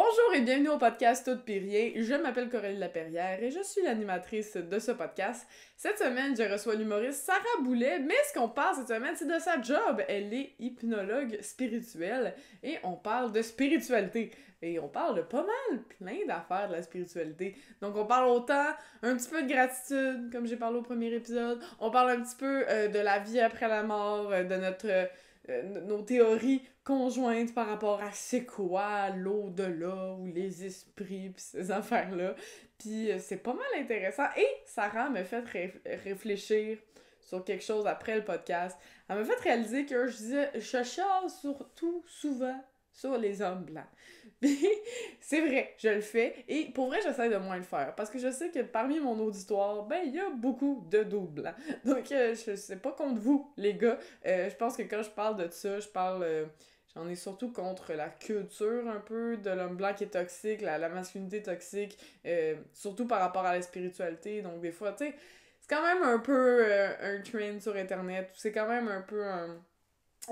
Bonjour et bienvenue au podcast Tout pis rien. Je m'appelle Coralie Laperrière et je suis l'animatrice de ce podcast. Cette semaine, je reçois l'humoriste Sarah Boulet, mais ce qu'on parle cette semaine, c'est de sa job. Elle est hypnologue spirituelle et on parle de spiritualité. Et on parle de pas mal, plein d'affaires de la spiritualité. Donc on parle autant un petit peu de gratitude, comme j'ai parlé au premier épisode. On parle un petit peu euh, de la vie après la mort, euh, de notre euh, nos théories conjointes par rapport à c'est quoi l'au-delà ou les esprits pis ces affaires-là. Puis euh, c'est pas mal intéressant et Sarah me fait réfléchir sur quelque chose après le podcast. Elle m'a fait réaliser que je disais je chiale surtout souvent sur les hommes blancs. c'est vrai, je le fais. Et pour vrai, j'essaie de moins le faire. Parce que je sais que parmi mon auditoire, ben, il y a beaucoup de dos blancs. Donc, euh, je sais pas contre vous, les gars. Euh, je pense que quand je parle de ça, je parle. Euh, j'en ai surtout contre la culture un peu de l'homme blanc qui est toxique, la, la masculinité toxique, surtout par rapport à la spiritualité. Donc, des fois, tu sais, c'est quand même un peu un trend sur Internet. C'est quand même un peu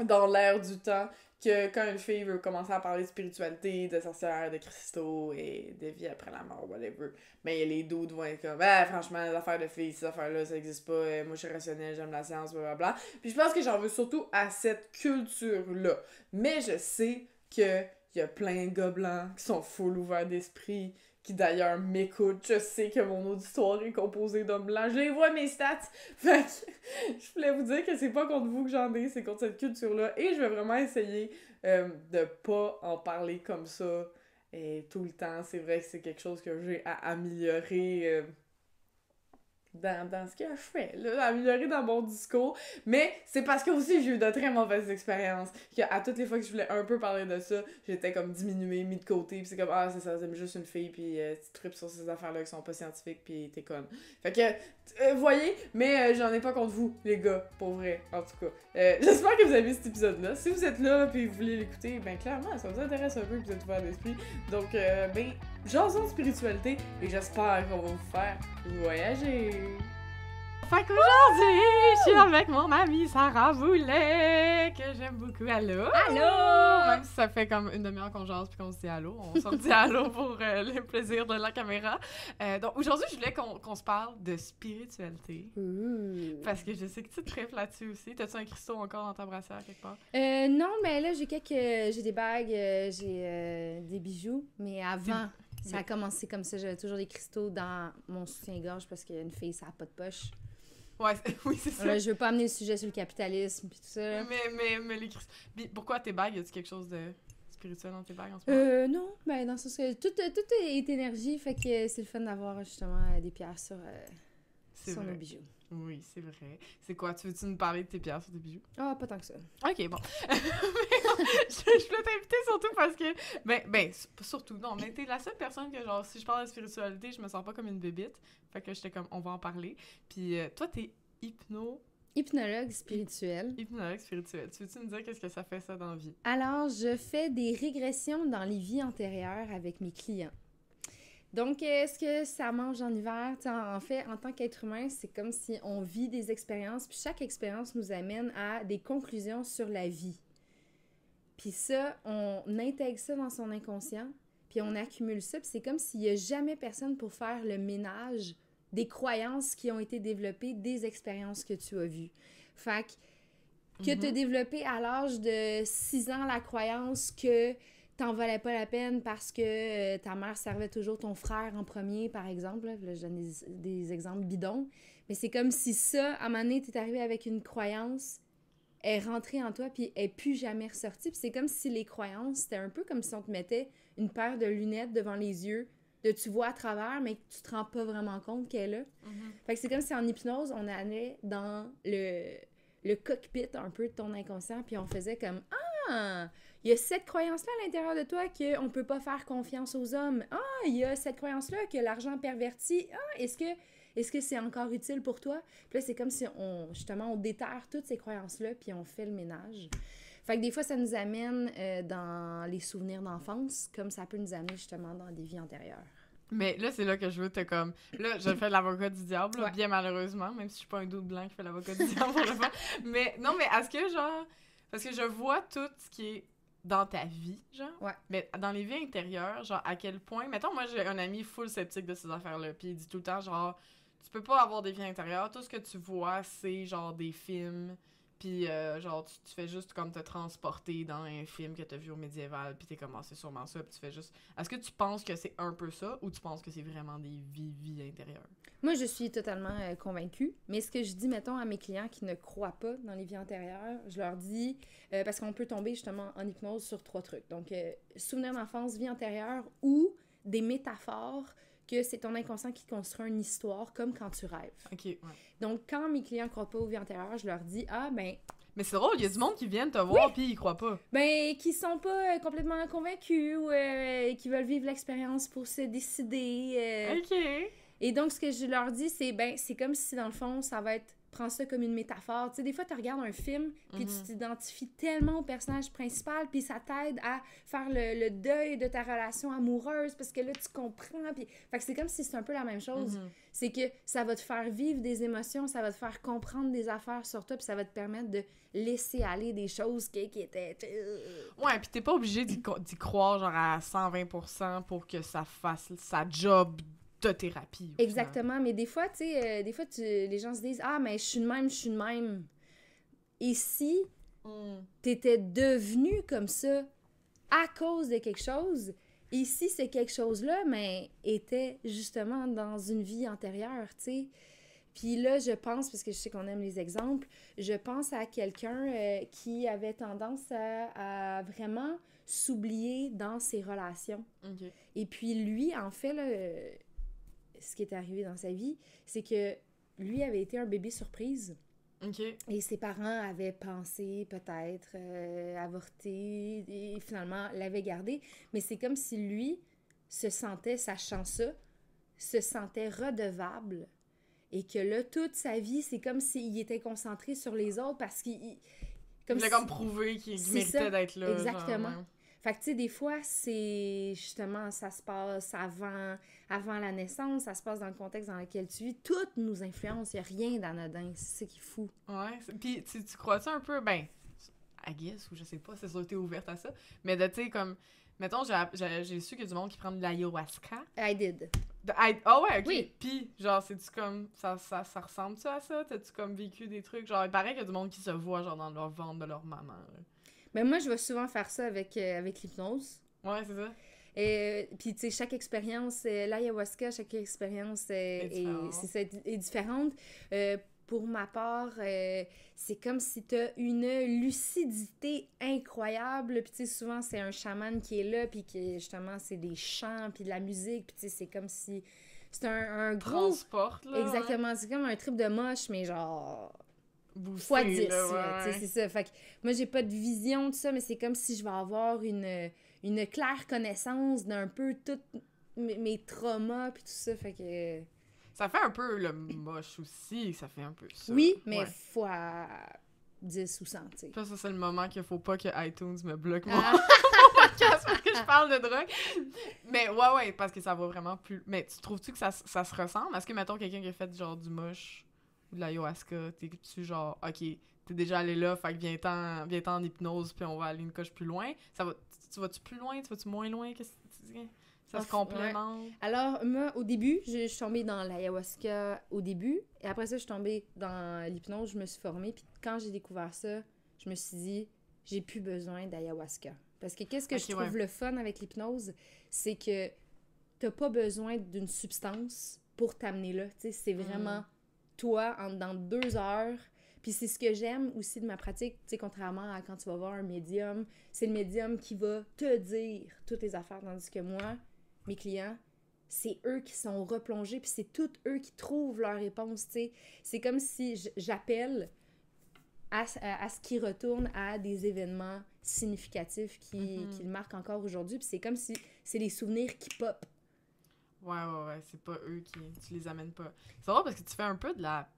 dans l'air du temps que quand une fille veut commencer à parler de spiritualité, de sorcière, de cristaux et de vie après la mort, whatever, mais ben, les doutes vont être comme, ah, franchement, les affaires de filles, ces affaires-là, ça n'existe pas, euh, moi je suis rationnelle, j'aime la science, blablabla. Puis je pense que j'en veux surtout à cette culture-là. Mais je sais que y a plein de gars qui sont full ouverts d'esprit, qui d'ailleurs m'écoutent. Je sais que mon auditoire est composé d'hommes blancs. Je les vois mes stats. Fait que je voulais vous dire que c'est pas contre vous que j'en ai, c'est contre cette culture-là. Et je vais vraiment essayer euh, de pas en parler comme ça et tout le temps. C'est vrai que c'est quelque chose que j'ai à améliorer. Euh, dans, dans ce que je fais, là, améliorer dans mon discours. Mais c'est parce que aussi j'ai eu de très mauvaises expériences. à toutes les fois que je voulais un peu parler de ça, j'étais comme diminuée, mis de côté. Puis c'est comme, ah, c'est ça, c'est juste une fille, puis euh, tu tripes sur ces affaires-là qui sont pas scientifiques, puis t'es conne. Fait que, euh, voyez, mais euh, j'en ai pas contre vous, les gars, pour vrai, en tout cas. J'espère que vous avez cet épisode-là. Si vous êtes là, puis vous voulez l'écouter, ben clairement, ça vous intéresse un peu, que vous êtes ouvert d'esprit. Donc, ben, jason de spiritualité et j'espère qu'on va vous faire voyager. Fait qu'aujourd'hui, je suis avec mon amie Sarah Boulet, que j'aime beaucoup. Allô? Allô? Même si ça fait comme une demi-heure qu'on jase puis qu'on se dit allô, on se dit allô pour euh, le plaisir de la caméra. Euh, donc aujourd'hui, je voulais qu'on se parle de spiritualité. Parce que je sais que tu te tripes là-dessus aussi. T'as-tu un cristaux encore dans ta brassière quelque part? Euh, non, mais là, j'ai quelques... J'ai des bagues, j'ai des bijoux, mais avant... Ça a commencé comme ça. J'avais toujours des cristaux dans mon soutien-gorge parce qu'une fille, ça n'a pas de poche. Ouais, oui, c'est ça. je veux pas amener le sujet sur le capitalisme puis tout ça. Mais, mais, mais les cristaux. Pourquoi tes bagues? Y a-tu quelque chose de spirituel dans tes bagues en ce moment? Euh, non. Ben, dans ce sens que tout, tout est énergie, fait que c'est le fun d'avoir justement des pierres sur, euh, sur nos bijoux. Oui, c'est vrai. C'est quoi? Tu veux-tu nous parler de tes pierres sur tes bijoux? Ah, pas tant que ça. Ok, bon. je, je peux t'inviter surtout parce que. Ben, ben, surtout, non, mais t'es la seule personne que, genre, si je parle de spiritualité, je me sens pas comme une bébite. Fait que j'étais comme, on va en parler. Puis euh, toi, t'es hypno. Hypnologue spirituel. Hypnologue spirituel. Tu veux-tu nous dire qu'est-ce que ça fait ça dans la vie? Alors, je fais des régressions dans les vies antérieures avec mes clients. Donc, est-ce que ça mange en hiver? en fait, en tant qu'être humain, c'est comme si on vit des expériences, puis chaque expérience nous amène à des conclusions sur la vie. Puis ça, on intègre ça dans son inconscient, puis on accumule ça, puis c'est comme s'il n'y a jamais personne pour faire le ménage des croyances qui ont été développées, des expériences que tu as vues. Fait que, que tu as mhm. développé à l'âge de 6 ans la croyance que t'en valais pas la peine parce que euh, ta mère servait toujours ton frère en premier, par exemple. Là, je donne des, exemples bidons. Mais c'est comme si ça, à un moment donné, t'es arrivé avec une croyance, est rentrée en toi, puis elle n'est plus jamais ressortie. Puis c'est comme si les croyances, c'était un peu comme si on te mettait une paire de lunettes devant les yeux, de tu vois à travers, mais que tu te rends pas vraiment compte qu'elle est là. Mm-hmm. Fait que c'est comme si en hypnose, on allait dans le, le cockpit un peu de ton inconscient, puis on faisait comme Ah! Il y a cette croyance-là à l'intérieur de toi qu'on ne peut pas faire confiance aux hommes. Ah, il y a cette croyance-là que l'argent pervertit. Ah, est-ce que est-ce que c'est encore utile pour toi? Puis là, c'est comme si on, justement, on déterre toutes ces croyances-là, puis on fait le ménage. Fait que des fois, ça nous amène euh, dans les souvenirs d'enfance, comme ça peut nous amener justement dans des vies antérieures. Mais là, c'est là que je veux te comme. Là, je fais l'avocat du diable, bien malheureusement, même si je suis pas un doute blanc qui fait l'avocat du diable pour le faire. Mais non, mais est-ce que genre. Parce que je vois tout ce qui est dans ta vie, genre. Ouais. Mais dans les vies intérieures, genre, à quel point. Mettons, moi, j'ai un ami full sceptique de ces affaires-là. Puis il dit tout le temps, genre, tu peux pas avoir des vies intérieures. Tout ce que tu vois, c'est genre des films. Puis, euh, genre, tu, tu fais juste comme te transporter dans un film que t'as vu au médiéval. Puis t'es comme, Ah, c'est sûrement ça. Puis tu fais juste. Est-ce que tu penses que c'est un peu ça ou tu penses que c'est vraiment des vies, vies intérieures? Moi, je suis totalement euh, convaincue. Mais ce que je dis, mettons, à mes clients qui ne croient pas dans les vies antérieures, je leur dis, euh, parce qu'on peut tomber justement en hypnose sur trois trucs. Donc, souvenir d'enfance, vie antérieure ou des métaphores que c'est ton inconscient qui construit une histoire comme quand tu rêves. Ok, ouais. Donc, quand mes clients croient pas aux vies antérieures, je leur dis, ah, ben, Mais c'est drôle, il y a du monde qui viennent te voir puis ils croient pas. ben, qui sont pas euh, complètement convaincus ou euh, qui veulent vivre l'expérience pour se décider. euh, Ok. Et donc, ce que je leur dis, c'est ben, c'est comme si dans le fond, ça va être. Prends ça comme une métaphore. Tu sais, des fois, tu regardes un film, puis Mhm. tu t'identifies tellement au personnage principal, puis ça t'aide à faire le, le deuil de ta relation amoureuse, parce que là, tu comprends. Puis... Fait que c'est comme si c'est un peu la même chose. Mhm. C'est que ça va te faire vivre des émotions, ça va te faire comprendre des affaires sur toi, puis ça va te permettre de laisser aller des choses qui, qui étaient. Ouais, pis t'es pas obligé d'y croire genre à 120% pour que ça fasse sa job de thérapie. Exactement, mais des fois, tu sais, euh, des fois, tu, les gens se disent Ah, mais je suis de même, je suis de même. Et si Mm. t'étais devenu comme ça à cause de quelque chose, et si ce quelque chose-là, mais était justement dans une vie antérieure, tu sais. Puis là, je pense, parce que je sais qu'on aime les exemples, je pense à quelqu'un euh, qui avait tendance à, à vraiment s'oublier dans ses relations. Et puis lui, en fait, là, euh, ce qui est arrivé dans sa vie, c'est que lui avait été un bébé surprise. Et ses parents avaient pensé peut-être euh, avorter et finalement l'avaient gardé. Mais c'est comme si lui se sentait, sachant ça, se sentait redevable. Et que là, toute sa vie, c'est comme s'il était concentré sur les autres parce qu'il... il- Comme il a comme prouvé qu'il méritait d'être là. genre, exactement. ouais. Fait que, tu sais, des fois, c'est justement, ça se passe avant, avant la naissance, ça se passe dans le contexte dans lequel tu vis. Tout nous influence, il n'y a rien d'anodin. C'est ça qui est fou. Ouais. Pis tu, tu crois-tu un peu, ben, I guess, ou je sais pas, c'est sûr que t'es ouverte à ça, mais de, tu sais, comme, mettons, j'ai su qu'il y a du monde qui prend de l'ayahuasca. I did. Ah ah ouais, ok. Oui. Pis, genre, c'est-tu comme, ça, ça, ça ressemble-tu à ça? T'as-tu comme vécu des trucs? Genre, il paraît qu'il y a du monde qui se voit, genre, dans leur ventre de leur maman. là. Mais moi, je vais souvent faire ça avec, euh, avec l'hypnose. Ouais, c'est ça. Et puis, tu sais, chaque expérience, euh, l'ayahuasca, chaque expérience euh, Est est, différente. est. Euh, pour ma part, euh, c'est comme si tu as une lucidité incroyable. Puis, tu sais, souvent, c'est un chaman qui est là, puis qui, justement, c'est des chants, puis de la musique. Puis, tu sais, c'est comme si. C'est un, un gros. Transporte, là. Exactement, c'est comme un trip de moche, mais genre. Boosté, fois 10, là, là, ouais, c'est ça. Fait que moi, j'ai pas de vision de ça, mais c'est comme si je vais avoir une, une claire connaissance d'un peu tous mes, mes traumas puis tout ça. Fait que... Ça fait un peu le moche aussi, ça fait un peu ça. Oui, mais Ouais. fois 10 ou 100, tu sais. Ça, c'est le moment qu'il faut pas que iTunes me bloque mon Ah, podcast parce que je parle de drogue. Mais ouais, ouais, parce que ça va vraiment plus. Mais tu trouves-tu que ça, ça se ressemble? Est-ce que, mettons, quelqu'un qui a fait genre du moche ou de l'ayahuasca, t'es-tu genre, ok, t'es déjà allé là, fait que viens-t'en viens en hypnose, puis on va aller une coche plus loin? Ça va, tu, tu vas-tu plus loin? Tu vas-tu moins loin? Qu'est-ce que tu dis? Ça se Off, complémente? Alors, moi, au début, je, je suis tombée dans l'ayahuasca au début. Et après ça, je suis tombée dans l'hypnose, je me suis formée. Puis quand j'ai découvert ça, je me suis dit, j'ai plus besoin d'ayahuasca. Parce que qu'est-ce que je trouve ouais. le fun avec l'hypnose, c'est que t'as pas besoin d'une substance pour t'amener là. Tu sais, c'est vraiment toi en, dans deux heures. Puis c'est ce que j'aime aussi de ma pratique, tu sais, contrairement à quand tu vas voir un médium, c'est le médium qui va te dire toutes les affaires, tandis que moi, mes clients, c'est eux qui sont replongés, puis c'est tous eux qui trouvent leur réponse, tu sais. C'est comme si j'appelle à, à- à ce qui retourne à des événements significatifs qui, Mhm. qui le marquent encore aujourd'hui, puis c'est comme si c'est les souvenirs qui pop. Ouais, ouais, ouais, c'est pas eux qui. Tu les amènes pas. C'est drôle parce que tu fais un peu de la.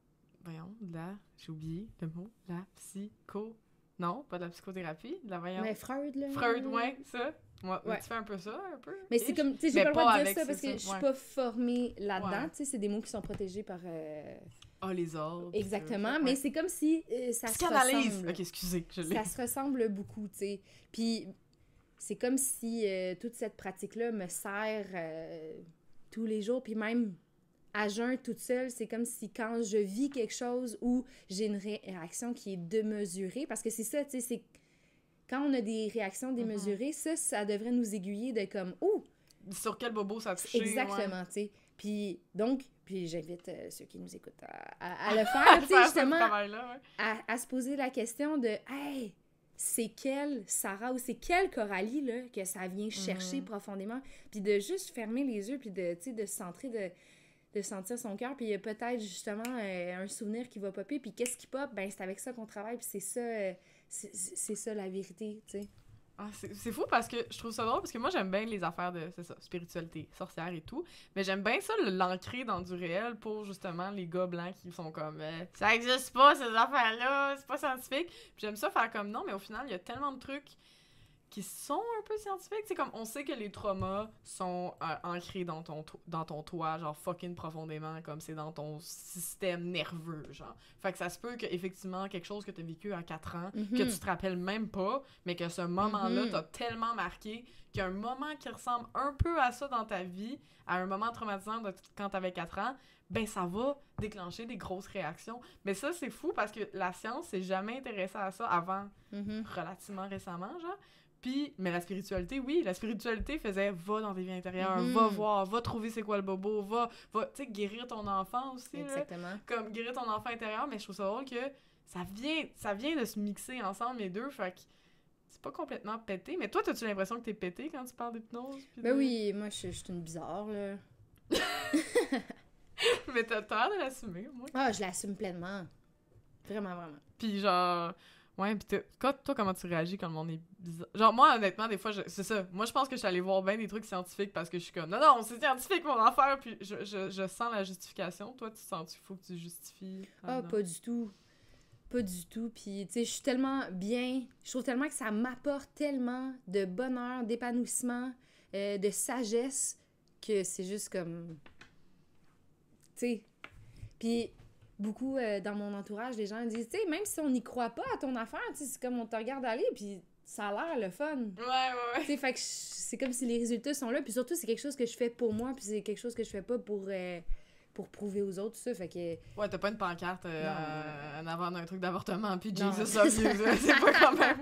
Voyons, de la. J'ai oublié le mot. La psycho. Non, pas de la psychothérapie. De la voyons. Mais Freud, là... Freud, ouais, ça. Ouais, Ouais. Tu fais un peu ça, un peu. Mais c'est comme, tu sais, j'ai pas le droit pas de dire ça parce que je suis ouais. pas formée là-dedans, Ouais. tu sais, c'est des mots qui sont protégés par... euh, Ah, les ordres. puis Exactement, mais c'est comme si euh, ça se ressemble. Ok, excusez, je. Ça se ressemble beaucoup, tu sais. Puis c'est comme si euh, toute cette pratique-là me sert euh, tous les jours, puis même à jeun toute seule, c'est comme si quand je vis quelque chose où j'ai une réaction qui est démesurée, parce que c'est ça, tu sais, c'est quand on a des réactions démesurées, ça, ça devrait nous aiguiller de comme, oh! Sur quel bobo ça touche. Exactement, tu sais. Puis donc, puis j'invite euh, ceux qui nous écoutent à, à, le faire, tu sais, justement, à, à, se poser la question de, hey, c'est quelle Sarah ou c'est quelle Coralie là, que ça vient chercher mhm. profondément. Puis de juste fermer les yeux, puis de, de se centrer, de, de sentir son cœur. Puis il y a peut-être justement euh, un souvenir qui va popper. Puis qu'est-ce qui pop? Ben c'est avec ça qu'on travaille. Puis c'est ça, euh, c'est ça la vérité, tu sais. Ah, c'est fou parce que je trouve ça drôle parce que moi j'aime bien les affaires de ça, spiritualité, sorcière et tout, mais j'aime bien ça l'ancrer dans du réel pour justement les gars blancs qui sont comme euh, ça existe pas ces affaires-là, c'est pas scientifique. j'aime ça faire comme non, mais au final il y a tellement de trucs qui sont un peu scientifiques. C'est comme, on sait que les traumas sont euh, ancrés dans ton, dans ton toit, genre fucking profondément, comme c'est dans ton système nerveux, genre. Fait que ça se peut qu'effectivement, quelque chose que tu as vécu à 4 ans, que mhm. tu te rappelles même pas, mais que ce moment-là mm t'a tellement marqué qu'un moment qui ressemble un peu à ça dans ta vie, à un moment traumatisant de quand t'avais 4 ans, ben ça va déclencher des grosses réactions. Mais ça, c'est fou parce que la science s'est jamais intéressée à ça avant, mhm. relativement récemment, genre. Puis, mais la spiritualité, oui, la spiritualité faisait va dans tes vies intérieures, va mhm. voir, va trouver c'est quoi le bobo, va, va tu sais, guérir ton enfant aussi. Exactement. comme guérir ton enfant intérieur, mais je trouve ça drôle que ça vient, ça vient de se mixer ensemble les deux, fait que c'est pas complètement pété. Mais toi, as-tu l'impression que t'es pété quand tu parles d'hypnose? Ben oui, moi, je, suis une bizarre, là. mais t'as l'air de l'assumer, moi. Ah, je l'assume pleinement. Vraiment, vraiment. Puis genre Ouais, pis toi, toi, comment tu réagis quand le monde est bizarre? Genre, moi, honnêtement, des fois, c'est ça. Moi, je pense que je suis allée voir bien des trucs scientifiques parce que je suis comme, non, non, c'est scientifique, mon affaire, puis je, je, je, sens la justification. Toi, tu sens qu'il faut que tu justifies? Ah, pas du tout. Pas du tout. Puis, tu sais, je suis tellement bien. Je trouve tellement que ça m'apporte tellement de bonheur, d'épanouissement, euh, de sagesse que c'est juste comme. Tu sais. Puis, beaucoup euh, dans mon entourage, les gens disent, tu sais, même si on n'y croit pas à ton affaire, c'est comme on te regarde aller, puis ça a l'air le fun. Ouais, ouais, ouais. Fait que c'est comme si les résultats sont là, puis surtout, c'est quelque chose que je fais pour moi, puis c'est quelque chose que je fais pas pour. Euh, pour prouver aux autres, ça, fait que... Ouais, t'as pas une pancarte euh, en avant d'un truc d'avortement, puis Jesus love c'est pas quand même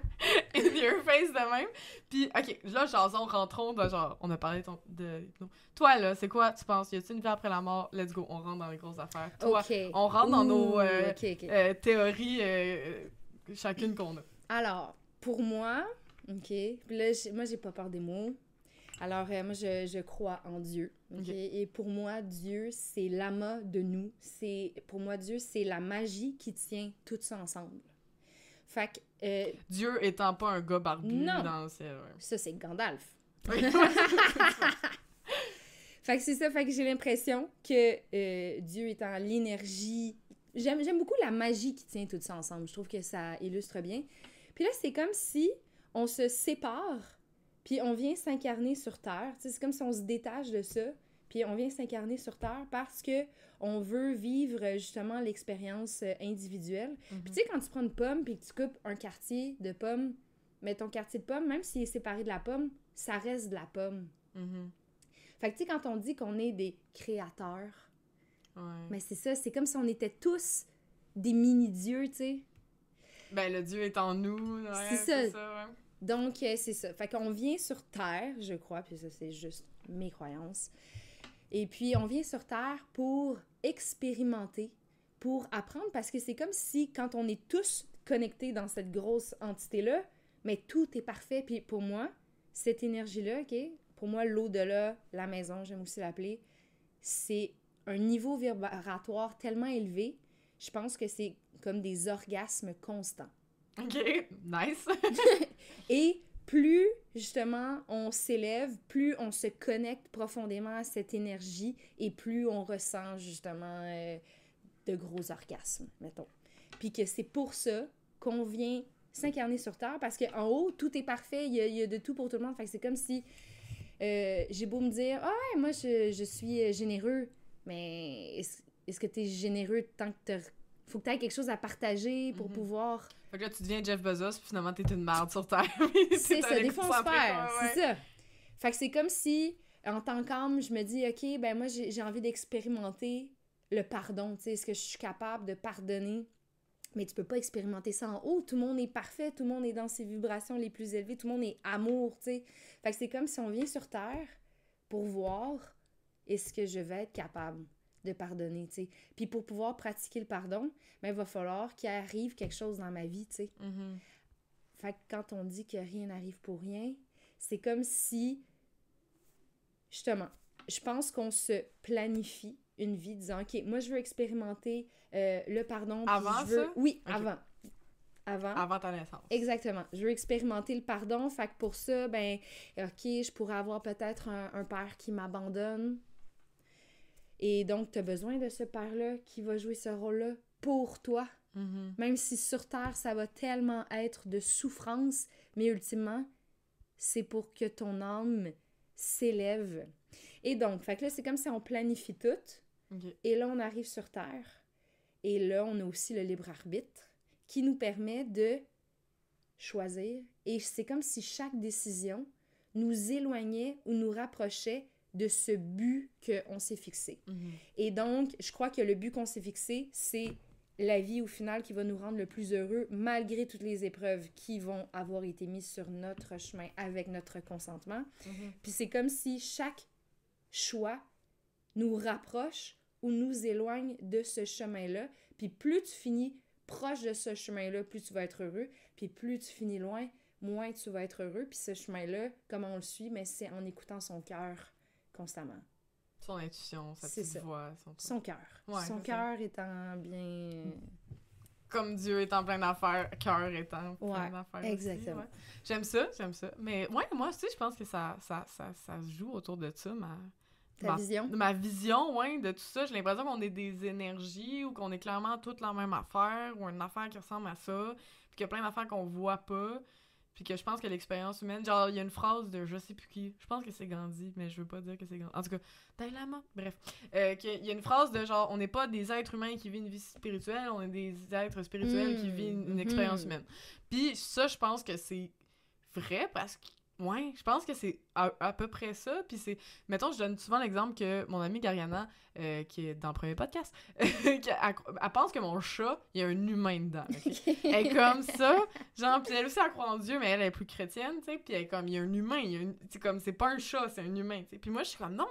your face de même. Puis, OK, là, jason, rentrons de genre, on a parlé de, Toi, là, c'est quoi, tu penses, y a-t-il une vie après la mort? Let's go, on rentre dans les grosses affaires. Toi, on rentre dans nos euh, euh, théories, chacune qu'on a. Alors, pour moi, OK, là, moi, j'ai pas peur des mots. Alors, moi, je, je crois en Dieu. Et pour moi, Dieu, c'est l'amas de nous. C'est Pour moi, Dieu, c'est la magie qui tient tout ça ensemble. Fait que... Euh, Dieu étant pas un gars barbu dans le ciel. Ça, c'est Gandalf. fait que c'est ça. Fait que j'ai l'impression que euh, Dieu étant l'énergie... J'aime beaucoup la magie qui tient tout ça ensemble. Je trouve que ça illustre bien. Puis là, c'est comme si on se sépare puis on vient s'incarner sur Terre. C'est comme si on se détache de ça. Puis on vient s'incarner sur Terre parce que on veut vivre justement l'expérience euh, individuelle. Puis tu sais, quand tu prends une pomme puis que tu coupes un quartier de pomme, mais ton quartier de pomme, même s'il est séparé de la pomme, ça reste de la pomme. Mm-hmm. Fait que tu sais, quand on dit qu'on est des créateurs, mais c'est ça, c'est comme si on était tous des mini-dieux, tu sais. Ben, le Dieu est en nous, c'est ça. ça donc, euh, c'est ça. Fait qu'on vient sur Terre, je crois, puis ça, c'est juste mes croyances. Et puis, on vient sur Terre pour expérimenter, pour apprendre, parce que c'est comme si, quand on est tous connectés dans cette grosse entité-là, mais tout est parfait. Puis pour moi, cette énergie-là, OK, pour moi, l'au-delà, la maison, j'aime aussi l'appeler, c'est un niveau vibratoire tellement élevé, je pense que c'est comme des orgasmes constants. OK, nice. Et plus justement on s'élève, plus on se connecte profondément à cette énergie et plus on ressent justement euh, de gros orgasmes, mettons. Puis que c'est pour ça qu'on vient s'incarner sur Terre parce qu'en haut, tout est parfait, il y, a, de tout pour tout le monde. Fait que c'est comme si euh, j'ai beau me dire Ah ouais, moi je, je suis généreux, mais est-ce que tu es généreux tant que tu faut que tu aies quelque chose à partager pour Mhm. pouvoir. Fait que là, tu deviens Jeff Bezos, puis finalement, t'es une merde sur Terre. C'est ça, des fois on se perd. ouais. C'est ça. Fait que c'est comme si, en tant qu'âme, je me dis, OK, ben moi, j'ai j'ai envie d'expérimenter le pardon. Tu sais, est-ce que je suis capable de pardonner? Mais tu peux pas expérimenter ça en haut. Tout le monde est parfait, tout le monde est dans ses vibrations les plus élevées, tout le monde est amour, tu sais. Fait que c'est comme si on vient sur Terre pour voir est-ce que je vais être capable? De pardonner, tu sais. Puis pour pouvoir pratiquer le pardon, ben, il va falloir qu'il arrive quelque chose dans ma vie, tu sais. Mhm. Fait que quand on dit que rien n'arrive pour rien, c'est comme si, justement, je pense qu'on se planifie une vie disant, OK, moi, je veux expérimenter euh, le pardon. Avant je veux... ça? Oui, avant. Avant. Avant ta naissance. Exactement. Je veux expérimenter le pardon. Fait que pour ça, ben, OK, je pourrais avoir peut-être un, un père qui m'abandonne. Et donc, tu as besoin de ce père-là qui va jouer ce rôle-là pour toi. Mhm. Même si sur Terre, ça va tellement être de souffrance, mais ultimement, c'est pour que ton âme s'élève. Et donc, fait que là, c'est comme si on planifie tout, et là, on arrive sur Terre, et là, on a aussi le libre arbitre qui nous permet de choisir. Et c'est comme si chaque décision nous éloignait ou nous rapprochait de ce but qu'on s'est fixé. Mhm. Et donc, je crois que le but qu'on s'est fixé, c'est la vie au final qui va nous rendre le plus heureux malgré toutes les épreuves qui vont avoir été mises sur notre chemin avec notre consentement. Mhm. Puis c'est comme si chaque choix nous rapproche ou nous éloigne de ce chemin-là. Puis plus tu finis proche de ce chemin-là, plus tu vas être heureux. Puis plus tu finis loin, moins tu vas être heureux. Puis ce chemin-là, comment on le suit, mais c'est en écoutant son cœur constamment. Son intuition, sa petite ça. voix. Son... Son cœur. Ouais, son cœur étant bien... Comme Dieu est en plein d'affaires, cœur étant plein Ouais, d'affaires. exactement. ouais. J'aime ça, j'aime ça. Mais ouais, moi aussi, je pense que ça, ça, ça, ça se joue autour de ça, ma, Ta ma, vision. ma vision, ouais, de tout ça. J'ai l'impression qu'on est des énergies ou qu'on est clairement toutes la même affaire ou une affaire qui ressemble à ça, puis qu'il y a plein d'affaires qu'on voit pas. Puis que je pense que l'expérience humaine, genre, il y a une phrase de je sais plus qui, je pense que c'est Gandhi, mais je veux pas dire que c'est Gandhi. En tout cas, Dalai Lama, bref. Euh, qu'il y a une phrase de genre, on n'est pas des êtres humains qui vivent une vie spirituelle, on est des êtres spirituels qui Mm, vivent une, une mhm. expérience humaine. Puis ça, je pense que c'est vrai parce que, ouais, je pense que c'est à, à peu près ça. Puis c'est, mettons, je donne souvent l'exemple que mon amie Gariana, euh, qui est dans le premier podcast, elle, elle pense que mon chat, il y a un humain dedans. ok? Elle est comme ça, genre, puis elle aussi, elle croit en Dieu, mais elle est plus chrétienne, tu sais, puis elle est comme, il y a un humain, il y a une- c'est comme, c'est pas un chat, c'est un humain, tu sais. Puis moi, je suis comme, non,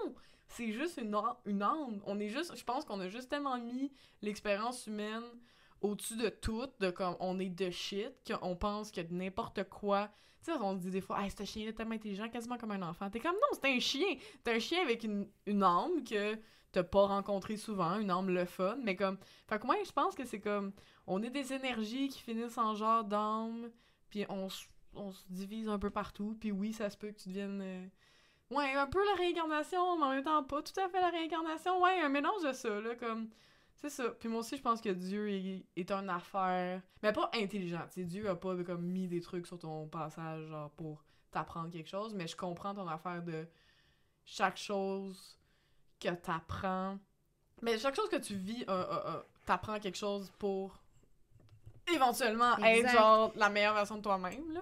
c'est juste une, une âme. On est juste, je pense qu'on a juste tellement mis l'expérience humaine au-dessus de tout, de comme, on est de shit, qu'on pense que n'importe quoi, tu sais, on se dit des fois, hey, ce chien-là est tellement intelligent, quasiment comme un enfant. T'es comme, non, c'est un chien. T'es un chien avec une, une âme que t'as pas rencontré souvent, une âme le fun, mais comme, fait que moi, je pense que c'est comme, on est des énergies qui finissent en genre d'âme, puis on, on se divise un peu partout, puis oui, ça se peut que tu deviennes... euh, Ouais, un peu la réincarnation, mais en même temps pas tout à fait la réincarnation. Ouais, un mélange de ça, là, comme... C'est ça. Puis moi aussi, je pense que Dieu est, est une affaire... Mais pas intelligent, tu sais. Dieu a pas comme mis des trucs sur ton passage, genre, pour t'apprendre quelque chose, mais je comprends ton affaire de chaque chose que t'apprends... Mais chaque chose que tu vis, euh, euh, euh, t'apprends quelque chose pour éventuellement être genre la meilleure version de toi-même là.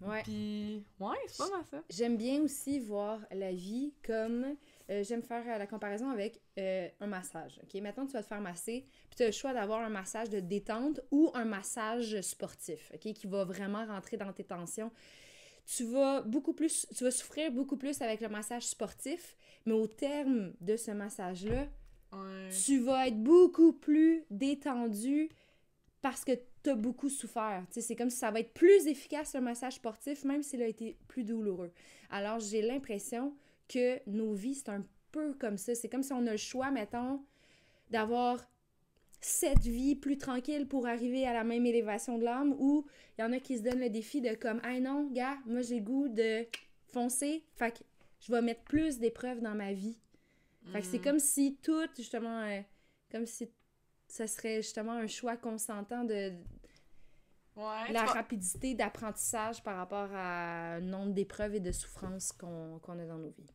Ouais. Puis ouais, c'est pas mal ça. J'aime bien aussi voir la vie comme. Euh, J'aime faire euh, la comparaison avec euh, un massage. OK? Maintenant, tu vas te faire masser, puis tu as le choix d'avoir un massage de détente ou un massage sportif, OK? Qui va vraiment rentrer dans tes tensions. Tu vas beaucoup plus. Tu vas souffrir beaucoup plus avec le massage sportif, mais au terme de ce massage-là, Ouais. tu vas être beaucoup plus détendu parce que tu as beaucoup souffert. C'est comme si ça va être plus efficace le massage sportif, même s'il a été plus douloureux. Alors, j'ai l'impression que nos vies, c'est un peu comme ça. C'est comme si on a le choix, mettons, d'avoir cette vie plus tranquille pour arriver à la même élévation de l'âme ou il y en a qui se donnent le défi de comme, ah non, gars, moi j'ai le goût de foncer, fait que je vais mettre plus d'épreuves dans ma vie. Fait que c'est Mm. comme si tout, justement, euh, comme si ça serait justement un choix consentant de Ouais, la rapidité d'apprentissage par rapport à nombre d'épreuves et de souffrances qu'on a dans nos vies.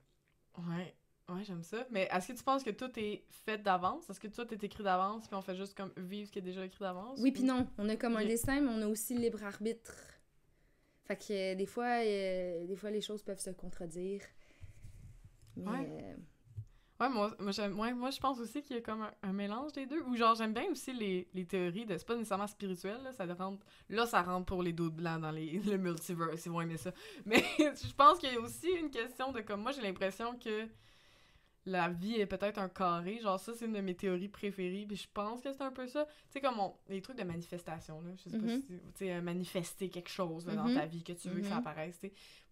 Ouais. Ouais, j'aime ça. Mais est-ce que tu penses que tout est fait d'avance? Est-ce que tout est écrit d'avance, puis on fait juste comme vivre ce qui est déjà écrit d'avance? Oui, puis non. On a comme un Ok. dessin, mais on a aussi le libre arbitre. Fait que euh, des fois, euh, des fois, les choses peuvent se contredire. Mais Ouais. euh, Ouais, moi, moi, moi je pense aussi qu'il y a comme un, un mélange des deux. Ou genre, j'aime bien aussi les, les théories de. C'est pas nécessairement spirituel, là, ça rentre. Là, ça rentre pour les doutes blancs dans les, le multiverse, ils vont aimer ça. Mais je pense qu'il y a aussi une question de comme. Moi, j'ai l'impression que la vie est peut-être un carré. Genre, ça, c'est une de mes théories préférées. Puis je pense que c'est un peu ça. Tu sais, comme on- les trucs de manifestation, là. Je sais pas Mhm. si. Tu sais, euh, manifester quelque chose là, dans Mhm. ta vie, que tu veux que ça Mhm. apparaisse.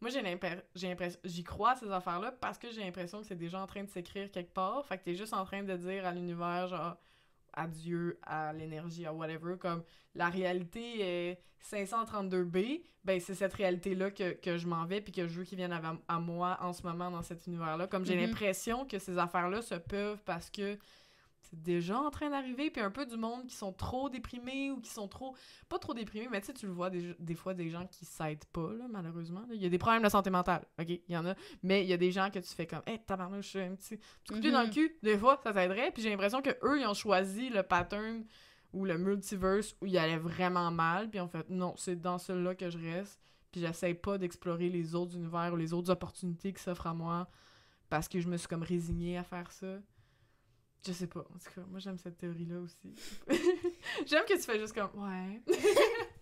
Moi, j'ai l'impression. J'y crois à ces affaires-là parce que j'ai l'impression que c'est déjà en train de s'écrire quelque part. Fait que t'es juste en train de dire à l'univers, genre, à Dieu, à l'énergie, à whatever, comme la réalité est 532B, ben c'est cette réalité-là que, que je m'en vais puis que je veux qu'ils viennent à, à moi en ce moment dans cet univers-là. Comme j'ai Mhm. l'impression que ces affaires-là se peuvent parce que déjà en train d'arriver, puis un peu du monde qui sont trop déprimés ou qui sont trop... Pas trop déprimés, mais tu sais, tu le vois des, des fois des gens qui s'aident pas, là, malheureusement. là. Il y a des problèmes de santé mentale, ok? Il y en a. Mais il y a des gens que tu fais comme, hey, tabarnouche, un petit, coup de pied dans le Mhm. cul, des fois, ça t'aiderait. Puis j'ai l'impression que eux ils ont choisi le pattern ou le multiverse où il allait vraiment mal, puis en fait, non, c'est dans celui-là que je reste. Puis j'essaie pas d'explorer les autres univers ou les autres opportunités qui s'offrent à moi parce que je me suis comme résignée à faire ça. Je sais pas. En tout cas, moi j'aime cette théorie-là aussi. j'aime que tu fais juste comme ouais.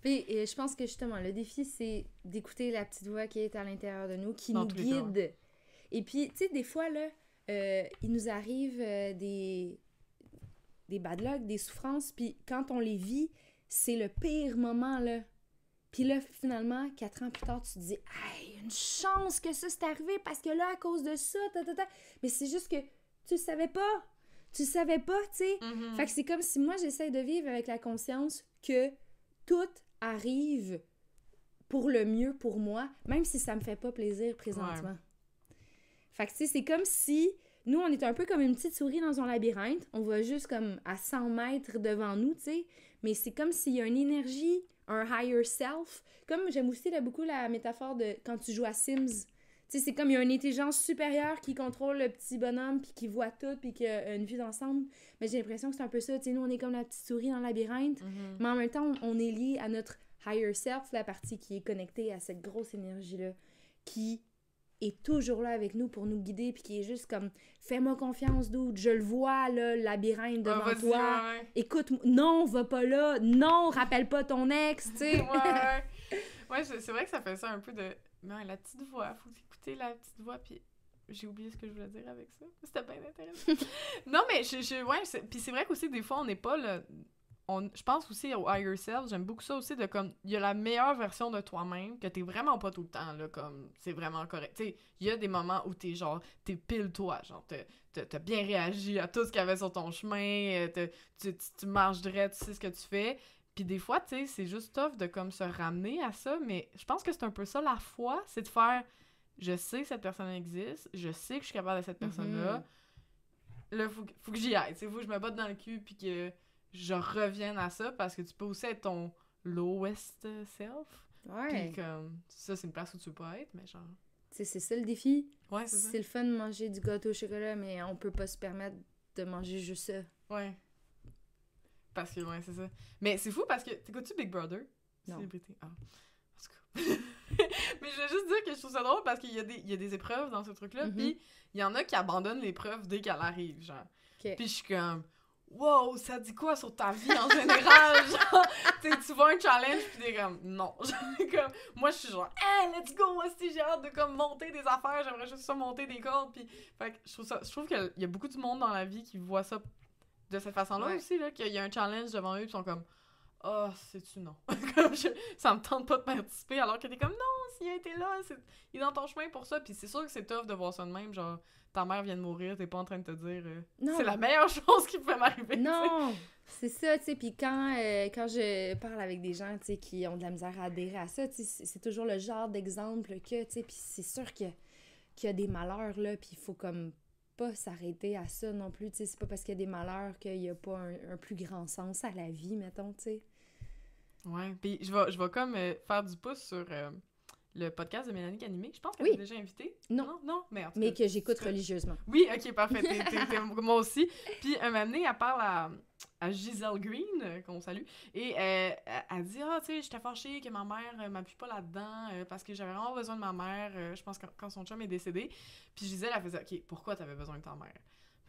Puis, euh, je pense que justement, le défi, c'est d'écouter la petite voix qui est à l'intérieur de nous, qui Dans nous cas, guide. Et puis, tu sais, des fois, là, euh, il nous arrive euh, des, des bad luck, des souffrances, puis quand on les vit, c'est le pire moment, là. Puis là, finalement, quatre ans plus tard, tu te dis « Hey, une chance que ça s'est arrivé, parce que là, à cause de ça, ta, ta, ta. Mais c'est juste que tu le savais pas. Tu le savais pas, tu sais. Mhm. Fait que c'est comme si moi j'essaie de vivre avec la conscience que tout arrive pour le mieux pour moi, même si ça me fait pas plaisir présentement. Fait que tu sais, c'est comme si nous on est un peu comme une petite souris dans un labyrinthe, on va juste comme à 100 mètres devant nous, tu sais, mais c'est comme s'il y a une énergie, un higher self. Comme j'aime aussi là, beaucoup la métaphore de quand tu joues à Sims. Tu sais, c'est comme il y a une intelligence supérieure qui contrôle le petit bonhomme, puis qui voit tout, puis qui a une vue d'ensemble. Mais j'ai l'impression que c'est un peu ça. Tu sais, nous, on est comme la petite souris dans le labyrinthe, Mhm. mais en même temps, on est lié à notre higher self, la partie qui est connectée à cette grosse énergie-là, qui est toujours là avec nous pour nous guider, puis qui est juste comme fais-moi confiance, dude, je le vois, là, le labyrinthe Ah, devant toi. ouais, ouais. Écoute, non, va pas là, non, rappelle pas ton ex, tu sais. ouais, ouais. Ouais, c'est vrai que ça fait ça un peu de. Mais la petite voix, faut écouter la petite voix, puis j'ai oublié ce que je voulais dire avec ça. C'était bien intéressant. non, mais je. je ouais, c'est- puis c'est vrai qu'aussi, des fois, on n'est pas le. On, je pense aussi au higher self, j'aime beaucoup ça aussi de comme, il y a la meilleure version de toi-même, que t'es vraiment pas tout le temps, là, comme, c'est vraiment correct. Tu sais, il y a des moments où t'es genre, t'es pile toi, genre, t'as- bien réagi à tout ce qu'il y avait sur ton chemin, euh, t'as- tu, tu, tu marches droit, tu sais ce que tu fais, puis des fois, tu sais, c'est juste tough de comme se ramener à ça, mais je pense que c'est un peu ça la foi, c'est de faire je sais que cette personne existe, je sais que je suis capable de cette personne-là. Là, faut, que- faut que j'y aille, tu sais, faut que je me batte dans le cul puis que je revienne à ça parce que tu peux aussi être ton lowest self. Ouais. Puis comme ça c'est une place où tu veux pas être, mais genre c'est ça le défi. ouais. C'est le fun de manger du gâteau au chocolat, mais on peut pas se permettre de manger juste ça. Ouais. Parce que ouais, c'est ça. Mais c'est fou parce que t'écoutes-tu Big Brother? Non. Célébrité. Ah. En tout cas. mais je veux juste dire que je trouve ça drôle parce qu'il y, a des- il y a des épreuves dans ce truc-là, Mhm. puis il y en a qui abandonnent l'épreuve dès qu'elle arrive, genre. Ok. Puis je suis comme, wow, ça dit quoi sur ta vie en général? genre, tu vois un challenge, puis t'es comme, non. Comme, moi, je suis genre, hey, let's go, aussi, j'ai hâte de comme monter des affaires, j'aimerais juste ça monter des cordes. Puis, fait que je trouve ça, je trouve qu'il y a beaucoup de monde dans la vie qui voit ça de cette façon-là Ouais. aussi, là, qu'il y a un challenge devant eux, puis ils sont comme, oh, c'est-tu non? comme je- ça me tente pas de participer, alors que t'es comme, non, s'il a été là, c'est- il est dans ton chemin pour ça. Puis c'est sûr que c'est tough de voir ça de même, genre, ta mère vient de mourir, t'es pas en train de te dire, euh, Non. c'est la meilleure chose qui pouvait m'arriver. Non, c'est ça, tu sais. Puis quand, euh, quand je parle avec des gens, tu sais, qui ont de la misère à adhérer à ça, tu sais, c'est toujours le genre d'exemple que, tu sais, puis c'est sûr que- qu'il y a des malheurs, là, puis il faut comme pas s'arrêter à ça non plus, tu sais. C'est pas parce qu'il y a des malheurs qu'il y a pas un, un plus grand sens à la vie, mettons, tu sais. Ouais, puis je vais, je vais comme euh, faire du pouce sur euh, le podcast de Mélanie Canimé. Je pense que Oui. déjà invité. Non. Non, non, mais en tout Mais cas, que j'écoute religieusement. Oui, ok, parfait. Moi aussi. Puis un moment donné, elle parle à, à Giselle Green, euh, qu'on salue, et euh, elle, dit Ah, tu sais, j'étais fâchée que ma mère euh, m'appuie pas là-dedans euh, parce que j'avais vraiment besoin de ma mère, euh, je pense, quand, quand son chum est décédé. Puis Gisèle, elle faisait Ok, pourquoi t'avais besoin de ta mère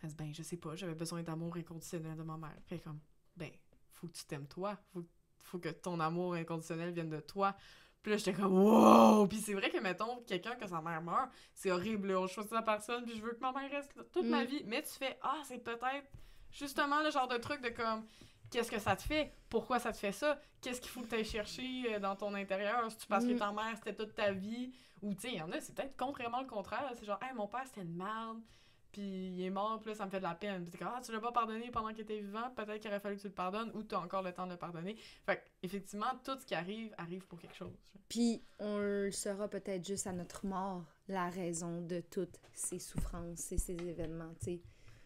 Elle dit Ben, je sais pas, j'avais besoin d'amour inconditionnel de ma mère. Est comme Ben, faut que tu t'aimes toi. Faut, faut que ton amour inconditionnel vienne de toi. Puis là, j'étais comme, wow! Puis c'est vrai que, mettons, quelqu'un que sa mère meurt, c'est horrible, on choisit la personne, puis je veux que ma mère reste toute ma Mm. vie. Mais tu fais, ah, c'est peut-être justement le genre de truc de comme, qu'est-ce que ça te fait? Pourquoi ça te fait ça? Qu'est-ce qu'il faut que tu ailles chercher euh, dans ton intérieur? C'est-tu parce que Mm. ta mère, c'était toute ta vie? Ou, tu sais, il y en a, c'est peut-être contrairement le contraire. C'est genre, hey, mon père, c'était une merde, puis il est mort, puis là, ça me fait de la peine. Puis ah, tu l'as pas pardonné pendant qu'il était vivant, peut-être qu'il aurait fallu que tu le pardonnes, ou tu as encore le temps de le pardonner. Fait effectivement, tout ce qui arrive, arrive pour quelque chose. Puis on le saura peut-être juste à notre mort, la raison de toutes ces souffrances et ces événements, tu sais.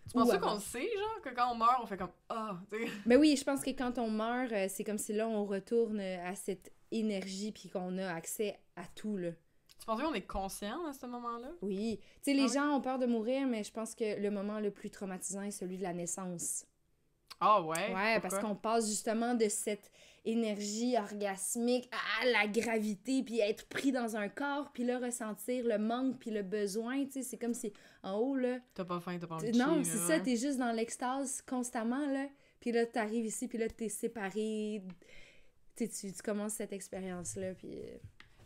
Tu penses qu'on le sait, genre, que quand on meurt, on fait comme Ah, tu sais? Mais oui, je pense que quand on meurt, euh, c'est comme si là, on retourne à cette énergie puis qu'on a accès à tout, là. Tu penses qu'on est conscient à ce moment-là? Oui. Tu sais, les Ah oui? gens ont peur de mourir, mais je pense que le moment le plus traumatisant est celui de la naissance. Ah ouais? Ouais, parce qu'on passe justement de cette énergie orgasmique à la gravité, puis être pris dans un corps, puis là, ressentir le manque, puis le besoin, tu sais, c'est comme si en haut, là, T'as pas faim, t'as pas envie de Non, c'est ça, t'es juste dans l'extase constamment, là. Puis là, t'arrives ici, puis là, t'es séparé. Tu, sais, tu tu commences cette expérience-là, puis...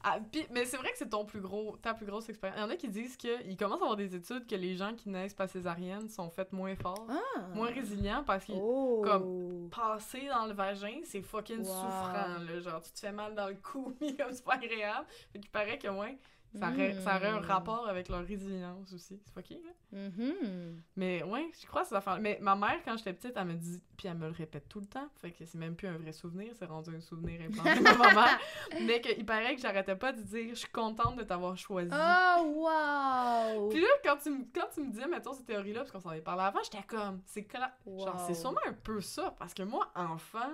Ah, pis- mais c'est vrai que c'est ton plus gros, ta plus grosse expérience. Il y en a qui disent qu'ils commencent à avoir des études que les gens qui naissent pas césarienne sont faits moins forts, Ah! moins résilients parce qu'ils Oh! comme- passer dans le vagin, c'est fucking Wow. souffrant, là. Genre, tu te fais mal dans le cou, mais comme c'est pas agréable. Fait qu'il paraît que, ouais, ça, aurait, ça aurait un Mm. rapport avec leur résilience aussi. C'est fucké, là. Mhm. Mais ouais, je crois que ces affaires. Mais ma mère, quand j'étais petite, elle me dit, puis elle me le répète tout le temps, fait que c'est même plus un vrai souvenir, c'est rendu un souvenir implanté de ma mère. Mais qu'il paraît que j'arrêtais pas de dire, je suis contente de t'avoir choisi. Oh, wow! Puis là, quand tu, me- quand tu me disais, mettons, cette théorie-là, parce qu'on s'en est parlé avant, j'étais comme, c'est clair. Genre, c'est sûrement un peu ça, parce que moi, enfant,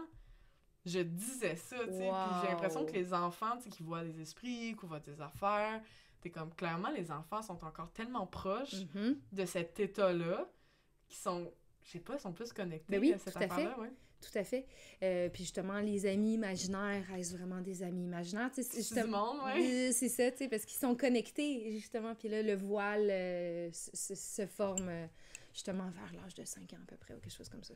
je disais ça, tu sais, puis j'ai l'impression que les enfants, tu sais, qui voient des esprits, qui voient des affaires, t'es comme, clairement, les enfants sont encore tellement proches Mhm. de cet état-là, qui sont, je sais pas, sont plus connectés Ben oui, à cette tout à fait. affaire-là, ouais. Tout à fait. Euh, puis justement, les amis imaginaires, est-ce vraiment des amis imaginaires? Tu sais, c'est justement... ouais. C'est ça, tu sais, parce qu'ils sont connectés, justement. Puis là, le voile euh, se, se- se forme euh, justement vers l'âge de 5 ans à peu près, ou quelque chose comme ça.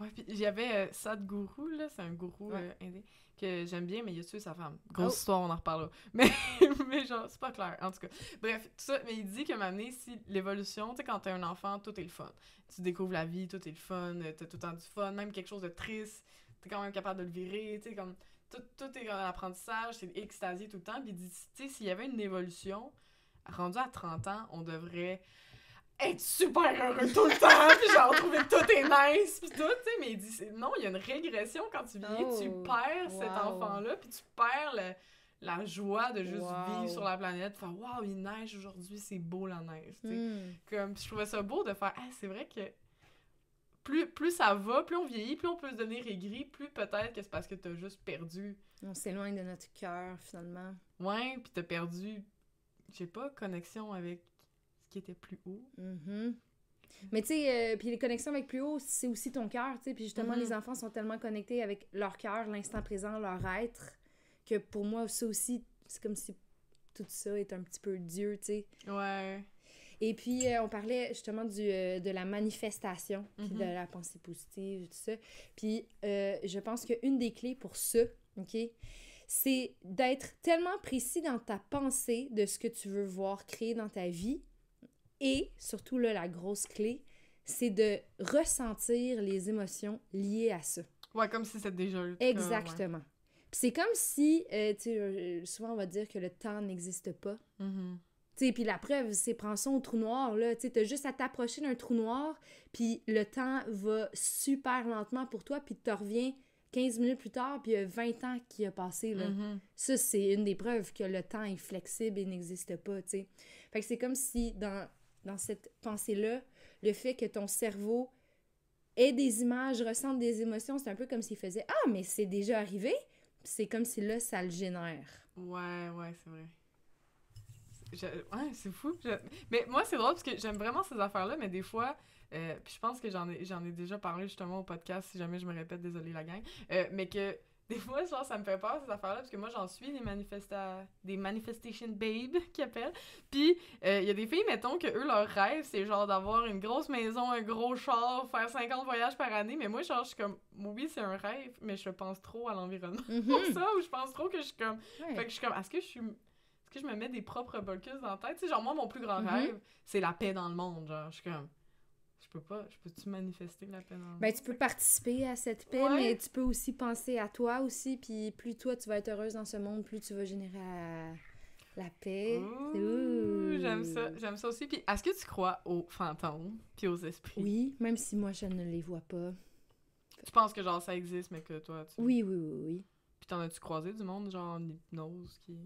Ouais, puis j'avais euh, Sadhguru, là, c'est un gourou Ouais. euh, indien que j'aime bien, mais il a tué sa femme. Grosse Oh. histoire, on en reparlera. Mais, mais genre, c'est pas clair, en tout cas. Bref, tout ça, mais il dit que m'amener si l'évolution, tu sais, quand t'es un enfant, tout est le fun. Tu découvres la vie, tout est le fun, euh, t'as tout le temps du fun, même quelque chose de triste, t'es quand même capable de le virer, tu sais, comme, tout, tout est un apprentissage, c'est extasié tout le temps, puis il dit, tu sais, s'il y avait une évolution, rendu à 30 ans, on devrait être super heureux tout le temps, puis genre trouver tout est nice, puis tout, tu sais, mais il dit, non, il y a une régression quand tu vieillis, tu Oh, perds cet enfant-là, puis tu perds le- la joie de juste Wow. vivre sur la planète, faire waouh, il neige aujourd'hui, c'est beau la neige, tu sais. Hmm. Comme, je trouvais ça beau de faire, ah, c'est vrai que plus, plus ça va, plus on vieillit, plus on peut se devenir aigri, plus peut-être que c'est parce que t'as juste perdu, On s'éloigne de notre cœur, finalement. ouais, puis t'as perdu, je sais pas, connexion avec qui était plus haut. Mhm. Mais tu sais, euh, puis les connexions avec plus haut, c'est aussi ton cœur, tu sais. Puis justement, les enfants sont tellement connectés avec leur cœur, l'instant présent, leur être, que pour moi, ça aussi, c'est comme si tout ça est un petit peu Dieu, tu sais. Ouais. Et puis, euh, on parlait justement du, euh, de la manifestation, puis de la pensée positive, tout ça. Puis, euh, je pense qu'une des clés pour ça, OK, c'est d'être tellement précis dans ta pensée de ce que tu veux voir créer dans ta vie. Et, surtout, là, la grosse clé, c'est de ressentir les émotions liées à ça. Ouais, comme si c'était déjà cas, Exactement. Puis c'est comme si, euh, tu sais, euh, souvent on va dire que le temps n'existe pas. ouais. Mhm. Tu sais, puis la preuve, c'est prends ça au trou noir, là. Tu sais, t'as juste à t'approcher d'un trou noir, puis le temps va super lentement pour toi, puis tu reviens 15 minutes plus tard, puis il y a 20 ans qui a passé, là. Mhm. Ça, c'est une des preuves que le temps est flexible et n'existe pas, tu sais. Fait que c'est comme si, dans, dans cette pensée-là, le fait que ton cerveau ait des images, ressente des émotions, c'est un peu comme s'il faisait « Ah, mais c'est déjà arrivé! » C'est comme si là, ça le génère. Ouais, ouais, c'est vrai. ouais, c'est fou. Mais moi, c'est drôle parce que j'aime vraiment ces affaires-là, mais des fois, euh, puis je pense que j'en ai, ai déjà parlé justement au podcast, si jamais je me répète, désolé la gang, euh, mais que des fois, genre, ça me fait peur ces affaires-là parce que moi, j'en suis des, manifesta des manifestation babes qui appellent. Puis, euh, il y a des filles, mettons, que eux, leur rêve, c'est genre d'avoir une grosse maison, un gros char, faire 50 voyages par année, mais moi, genre, je suis comme, oui, c'est un rêve, mais je pense trop à l'environnement pour Mhm. ça, ou je pense trop que je suis comme. Ouais. Fait que je suis comme, est-ce que je suis. Que je me mets des propres bulkus dans la tête? Tu sais, genre, moi, mon plus grand Mhm. rêve, c'est la paix dans le monde. Genre, je suis comme. Je peux pas. Je peux-tu manifester la paix dans le monde? Ben, tu peux participer à cette paix, Ouais. mais tu peux aussi penser à toi aussi, puis plus toi tu vas être heureuse dans ce monde, plus tu vas générer à- la paix. J'aime ça. J'aime ça aussi. Puis, est-ce que tu crois aux fantômes puis aux esprits? Oui, même si moi je ne les vois pas. Tu penses que, genre, ça existe, mais que toi, tu. Oui, oui, oui, oui. Puis, t'en as-tu croisé du monde, genre, en hypnose qui.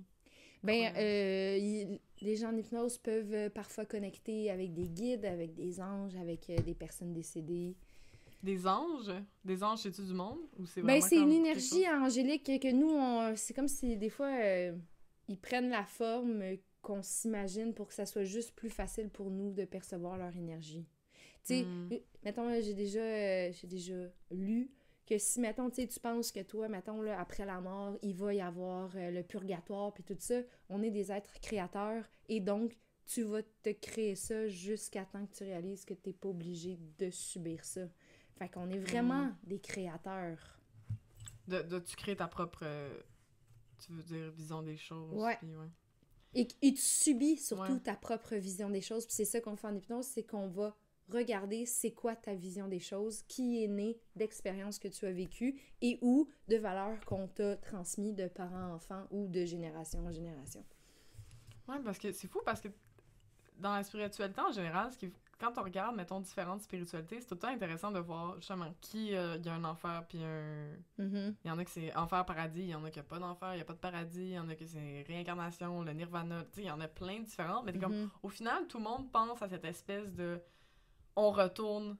Ben, euh, y- les gens en hypnose peuvent euh, parfois connecter avec des guides, avec des anges, avec euh, des personnes décédées. Des anges? Des anges, c'est-tu du monde? Ou c'est Ben, c'est une énergie angélique que nous, on- c'est comme si des fois, euh, ils prennent la forme qu'on s'imagine pour que ça soit juste plus facile pour nous de percevoir leur énergie. Tu sais, Mm. mettons, j'ai déjà, j'ai déjà lu que si, mettons, tu sais, tu penses que toi, mettons, là, après la mort, il va y avoir euh, le purgatoire, puis tout ça, on est des êtres créateurs, et donc, tu vas te créer ça jusqu'à temps que tu réalises que tu n'es pas obligé de subir ça. Fait qu'on est vraiment Mm. des créateurs. De, de tu crées ta propre. euh, tu veux dire, vision des choses. Ouais. Et, et tu subis surtout Ouais. ta propre vision des choses. Puis c'est ça qu'on fait en hypnose, c'est qu'on va regarder c'est quoi ta vision des choses, qui est né d'expériences que tu as vécues et ou de valeurs qu'on t'a transmis de parents enfants ou de génération en génération. Ouais, parce que c'est fou parce que dans la spiritualité en général, ce qui, quand on regarde, mettons, différentes spiritualités, c'est tout le temps intéressant de voir justement qui euh, il y a un enfer puis un. Mhm. Il y en a que c'est enfer, paradis, il y en a qui a pas d'enfer, il y a pas de paradis, il y en a que c'est réincarnation, le nirvana, tu sais, il y en a plein de différentes, mais comme, Mhm. au final, tout le monde pense à cette espèce de. On retourne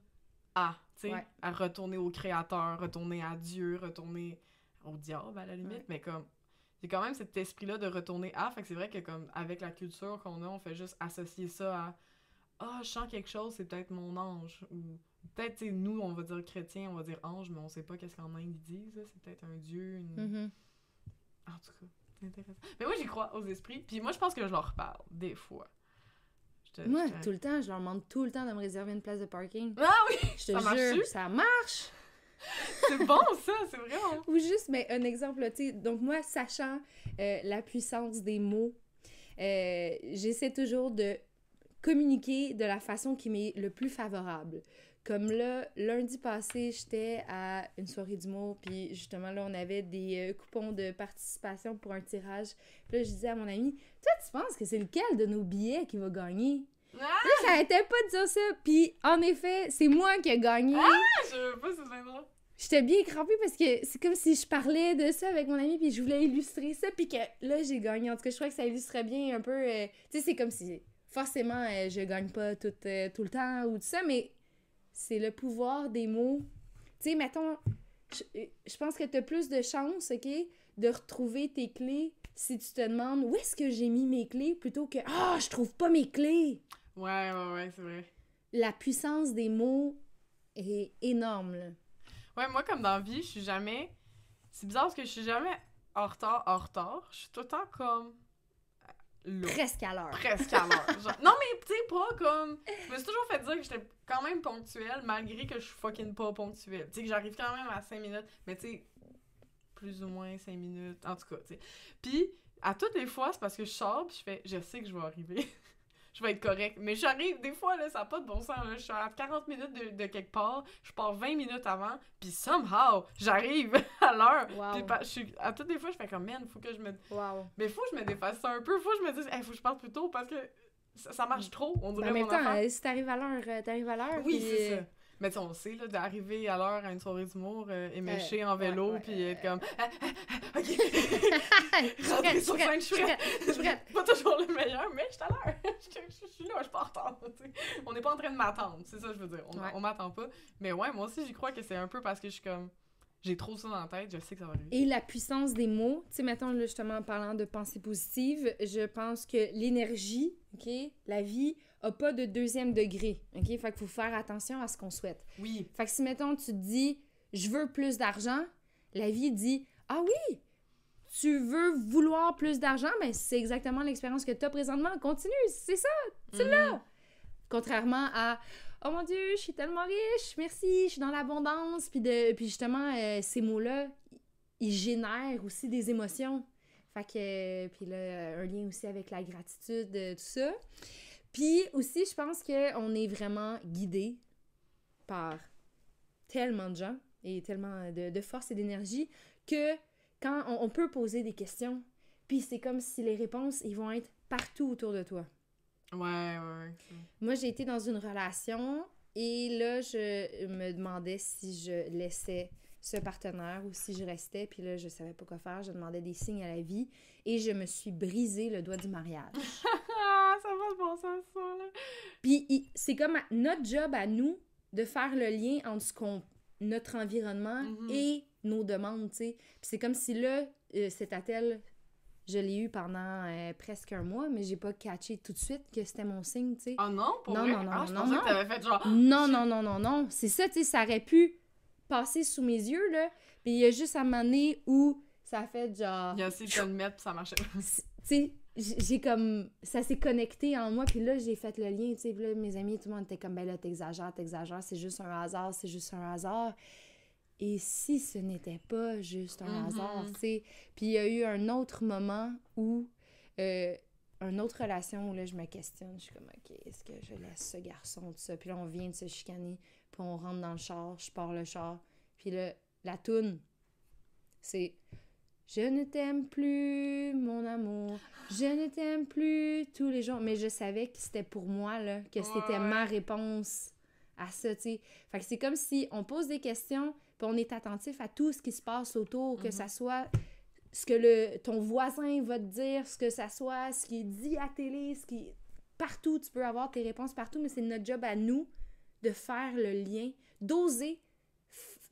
à, tu sais, Ouais. à retourner au créateur, retourner à Dieu, retourner au diable à la limite, Ouais. mais comme. C'est quand même cet esprit-là de retourner à, fait que c'est vrai que comme avec la culture qu'on a, on fait juste associer ça à Ah, je sens quelque chose, c'est peut-être mon ange. Ou peut-être, tu sais, nous, on va dire chrétien, on va dire ange, mais on sait pas qu'est-ce qu'en Inde ils disent, c'est peut-être un dieu, une. Mhm. En tout cas, c'est intéressant. Mais moi, j'y crois aux esprits. Puis moi, je pense que je leur parle, des fois. Te- Moi, tout le temps, je leur demande tout le temps de me réserver une place de parking. Ah oui! Je te Ça marche-tu? jure, ça marche! C'est bon, ça! C'est vraiment... Ou juste, mais un exemple, tu sais, donc moi, sachant euh, la puissance des mots, euh, j'essaie toujours de communiquer de la façon qui m'est le plus favorable. Comme là, lundi passé, j'étais à une soirée d'humour, puis justement, là, on avait des euh, coupons de participation pour un tirage. Puis là, je disais à mon ami, toi, tu penses que c'est lequel de nos billets qui va gagner? Ah! Là, j'arrêtais pas de dire ça, puis en effet, c'est moi qui ai gagné. Je veux pas, c'est bien drôle. J'étais bien crampée parce que c'est comme si je parlais de ça avec mon ami puis je voulais illustrer ça puis que là j'ai gagné. En tout cas, je crois que ça illustrait bien un peu. euh, tu sais, c'est comme si forcément euh, je gagne pas tout, euh, tout le temps ou tout ça, mais c'est le pouvoir des mots. Tu sais, mettons, je, je pense que t'as plus de chances, ok, de retrouver tes clés si tu te demandes où est-ce que j'ai mis mes clés plutôt que ah, je trouve pas mes clés. Ouais, ouais, ouais, c'est vrai. La puissance des mots est énorme, là. Ouais, moi, comme dans la vie, je suis jamais... C'est bizarre parce que je suis jamais en retard, en retard. Je suis tout le temps comme... Là. Presque à l'heure. Presque à l'heure. Non, mais tu sais, pas comme. Je me suis toujours fait dire que j'étais quand même ponctuelle, malgré que je suis fucking pas ponctuelle. Tu sais, que j'arrive quand même à 5 minutes, mais tu sais, plus ou moins 5 minutes, en tout cas, tu sais. Puis, à toutes les fois, c'est parce que je sors, puis je fais, je sais que je vais arriver. je vais être correct. Mais j'arrive, des fois, là, ça n'a pas de bon sens, là. Je suis à 40 minutes de, de quelque part, je pars 20 minutes avant, puis somehow, j'arrive à l'heure. Wow. Puis, pa- je suis- à toutes les fois, je fais comme, man, faut que je me Wow. mais faut que je me défasse ça un peu, faut que je me dise, hey, faut que je parte plus tôt parce que ça, ça marche trop, on dirait En même temps, affaire. euh, si t'arrives à l'heure, euh, t'arrives à l'heure. Oui, puis, c'est ça. Mais tu sais, on le sait, là, d'arriver à l'heure à une soirée d'humour, euh, éméché en vélo, puis être comme, ah, ah, ah, ok, je suis rentrer sur scène, je suis prête. Pas toujours le meilleur, mais je suis à l'heure. Je suis là, je suis pas en retard. On n'est pas en train de m'attendre, c'est ça que je veux dire. On, Ouais. on m'attend pas. Mais ouais, moi aussi, j'y crois que c'est un peu parce que je suis comme, j'ai trop ça dans la tête, je sais que ça va arriver. Et la puissance des mots, tu sais, mettons, là, justement, en parlant de pensée positive, je pense que l'énergie, OK, la vie, a pas de deuxième degré, OK? Fait qu'il faut faire attention à ce qu'on souhaite. Oui. Fait que si, mettons, tu te dis, je veux plus d'argent, la vie dit, ah oui, tu veux vouloir plus d'argent, mais c'est exactement l'expérience que tu as présentement. Continue, c'est ça, tu Mhm. l'as. Contrairement à Oh mon Dieu, je suis tellement riche, merci, je suis dans l'abondance. Puis, de, puis justement, euh, ces mots-là, ils génèrent aussi des émotions. Fait que, euh, puis là, un lien aussi avec la gratitude, euh, tout ça. Puis aussi, je pense qu'on est vraiment guidé par tellement de gens et tellement de, de force et d'énergie que quand on, on peut poser des questions, puis c'est comme si les réponses, ils vont être partout autour de toi. Ouais, ouais, ouais. Moi, j'ai été dans une relation et là, je me demandais si je laissais ce partenaire ou si je restais. Puis là, je savais pas quoi faire. Je demandais des signes à la vie et je me suis brisé le doigt du mariage. Bon sens, ça, là. Puis il- c'est comme notre job à nous de faire le lien entre ce qu'on notre environnement Mhm. et nos demandes, tu sais. Puis c'est comme si là, euh, cet attel, je l'ai eu pendant euh, presque un mois, mais j'ai pas catché tout de suite que c'était mon signe, tu sais. Oh non, pour Non, vrai? non, non, ah, je non, non. que fait genre... Non, non, non, non, non. C'est ça, tu sais, ça aurait pu passer sous mes yeux, là. Puis il y a juste à un moment donné où ça a fait genre... Il a essayé de le mettre, ça marchait. Tu sais, j'ai comme... Ça s'est connecté en moi, puis là, j'ai fait le lien, tu sais. Là, mes amis, tout le monde était comme, ben là, t'exagères, t'exagères, c'est juste un hasard, c'est juste un hasard. Et si ce n'était pas juste un Mhm. hasard, tu sais? Puis il y a eu un autre moment où... euh, une autre relation où là, je me questionne. Je suis comme, OK, est-ce que je laisse ce garçon, tout ça? Puis là, on vient de se chicaner. Puis on rentre dans le char, je pars le char. Puis là, la toune, c'est Je ne t'aime plus, mon amour. Je ne t'aime plus tous les jours. Mais je savais que c'était pour moi, là, que c'était Ouais. ma réponse à ça, tu sais. Fait que c'est comme si on pose des questions, puis on est attentif à tout ce qui se passe autour, que Mhm. ça soit ce que le, ton voisin va te dire, ce que ça soit, ce qui est dit à télé, ce qui... Partout, tu peux avoir tes réponses partout, mais c'est notre job à nous de faire le lien, d'oser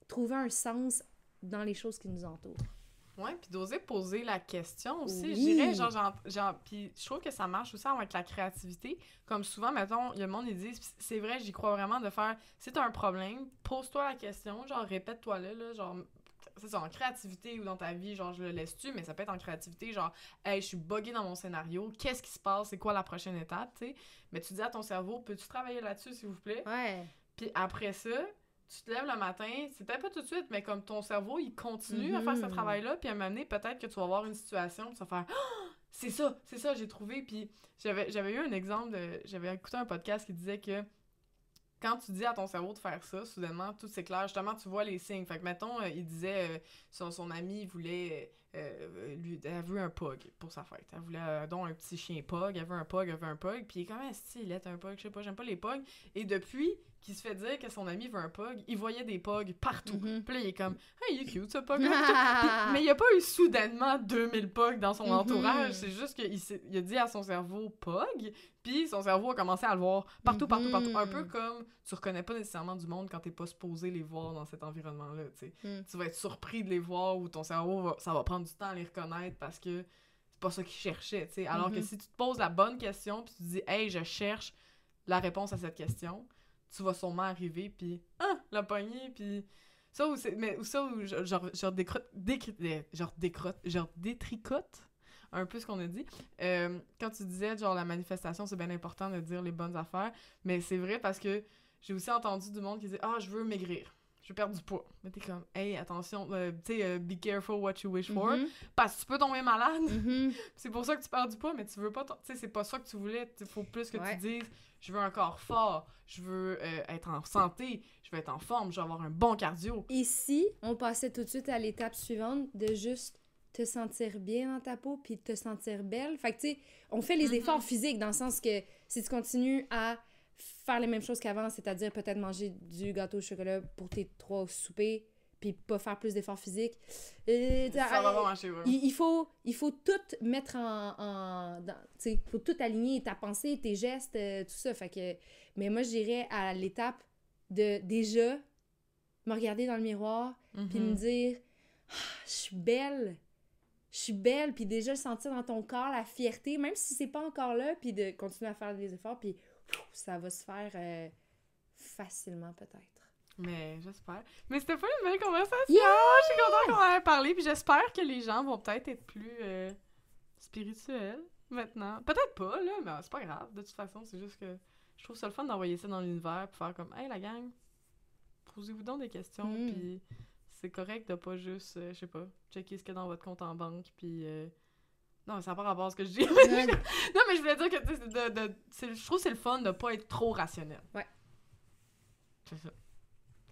trouver un sens dans les choses qui nous entourent. Ouais, puis d'oser poser la question aussi. Oui. Je dirais, genre, genre, genre- puis je trouve que ça marche aussi avec la créativité. Comme souvent, mettons, le monde, ils disent, c'est vrai, j'y crois vraiment, de faire, si t'as un problème, pose-toi la question, genre, répète-toi là, là, genre, c'est ça, en créativité ou dans ta vie, genre, je le laisse-tu, mais ça peut être en créativité, genre, hey, je suis buggée dans mon scénario, qu'est-ce qui se passe, c'est quoi la prochaine étape, tu sais? Mais tu dis à ton cerveau, peux-tu travailler là-dessus, s'il vous plaît? Ouais. Puis après ça, tu te lèves le matin, c'est peut-être pas tout de suite, mais comme ton cerveau, il continue à faire ce Mhm. travail-là, puis à un moment donné, peut-être que tu vas avoir une situation, tu vas faire Ah! c'est ça, c'est ça, j'ai trouvé. Puis j'avais, j'avais eu un exemple, de, j'avais écouté un podcast qui disait que quand tu dis à ton cerveau de faire ça, soudainement, tout s'éclaire. Justement, tu vois les signes. Fait que, mettons, euh, il disait, euh, son, son ami voulait, euh, lui, elle veut un pug pour sa fête. Elle voulait, donc, un petit chien pug. Elle veut un pug, elle veut un pug. Puis il est comme, si il est un pug, je sais pas, j'aime pas les pugs. Et depuis qu'il se fait dire que son ami veut un pug, il voyait des pugs partout. Mhm. Puis là, il est comme, hey, il est cute ce pug. mais il n'y a pas eu soudainement 2000 pugs dans son Mhm. entourage. C'est juste qu'il il a dit à son cerveau pug, puis son cerveau a commencé à le voir partout, partout, partout. Un Mhm. peu comme tu reconnais pas nécessairement du monde quand t'es pas supposé les voir dans cet environnement-là. tu. Mm. Tu vas être surpris de les voir ou ton cerveau, va- ça va prendre du temps à les reconnaître parce que c'est pas ça qu'il cherchait. Alors que si tu te poses la bonne question, puis tu te dis, hey, je cherche la réponse à cette question, tu vas sûrement arriver, puis ah, la poignée, puis ça ou c'est mais ça ou genre genre, genre décrotte euh, genre décrotte genre détricote un peu ce qu'on a dit Euh, quand tu disais genre la manifestation c'est bien important de dire les bonnes affaires mais c'est vrai parce que j'ai aussi entendu du monde qui disait ah je veux maigrir je veux perdre du poids mais t'es comme hey attention euh, tu sais be careful what you wish for Mhm. parce que tu peux tomber malade Mhm. c'est pour ça que tu perds du poids, mais tu veux pas. Tu sais, c'est pas ça que tu voulais. Il faut plus que Ouais. tu dises je veux un corps fort, je veux euh, être en santé, je veux être en forme, je veux avoir un bon cardio. Et si on passait tout de suite à l'étape suivante de juste te sentir bien dans ta peau puis te sentir belle? Fait que tu sais, on fait les Mhm. efforts physiques dans le sens que si tu continues à faire les mêmes choses qu'avant, c'est-à-dire peut-être manger du gâteau au chocolat pour tes trois soupers puis pas faire plus d'efforts physiques, Ça va pas marcher, il, il faut, il faut tout mettre en. il faut tout aligner, ta pensée, tes gestes, euh, tout ça. Fait que, mais moi, je dirais à l'étape de déjà me regarder dans le miroir, puis me Mhm. dire Ah, Je suis belle. Je suis belle. Puis déjà le sentir dans ton corps la fierté, même si c'est pas encore là, puis de continuer à faire des efforts, puis ça va se faire euh, facilement peut-être. Mais j'espère. Mais c'était pas une belle conversation. Yeah! Je suis contente qu'on en ait parlé. Puis j'espère que les gens vont peut-être être plus euh, spirituels maintenant. Peut-être pas, là, mais c'est pas grave. De toute façon, c'est juste que je trouve ça le fun d'envoyer ça dans l'univers puis faire comme Hey la gang, posez-vous donc des questions. Mm. Puis c'est correct de pas juste, euh, je sais pas, checker ce qu'il y a dans votre compte en banque. Puis. euh, Non, ça n'a pas rapport à ce que je dis. Non, mais je voulais dire que de, de- je trouve que c'est le fun de pas être trop rationnel. Ouais. C'est ça.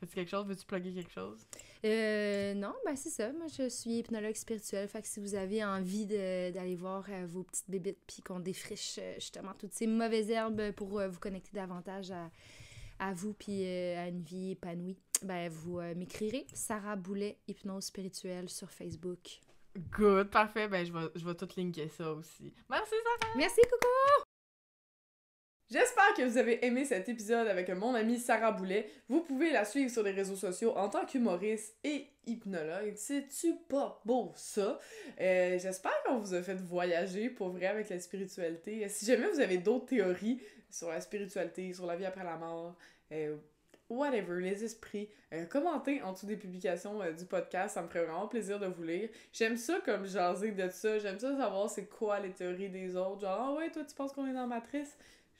Fais-tu quelque chose? Veux-tu plugger quelque chose? Euh, non, ben c'est ça. Moi, je suis hypnologue spirituel. Fait que si vous avez envie d'aller voir euh, vos petites bébites puis qu'on défriche euh, justement toutes ces mauvaises herbes pour euh, vous connecter davantage à, à vous puis à une vie épanouie, ben vous m'écrirez Sarah Boulet, hypnose spirituelle sur Facebook. Good, parfait. Ben, je vais, je vais tout linker ça aussi. Merci, Sarah! Merci, coucou! J'espère que vous avez aimé cet épisode avec mon amie Sarah Boulet. Vous pouvez la suivre sur les réseaux sociaux en tant qu'humoriste et hypnologue. C'est-tu pas beau, ça? Euh, J'espère qu'on vous a fait voyager pour vrai avec la spiritualité. Si jamais vous avez d'autres théories sur la spiritualité, sur la vie après la mort, euh, whatever, les esprits, euh, commentez en dessous des publications du podcast. Ça me ferait vraiment plaisir de vous lire. J'aime ça comme jaser de ça. J'aime ça savoir c'est quoi les théories des autres. Genre, ah ouais, toi, tu penses qu'on est dans matrice?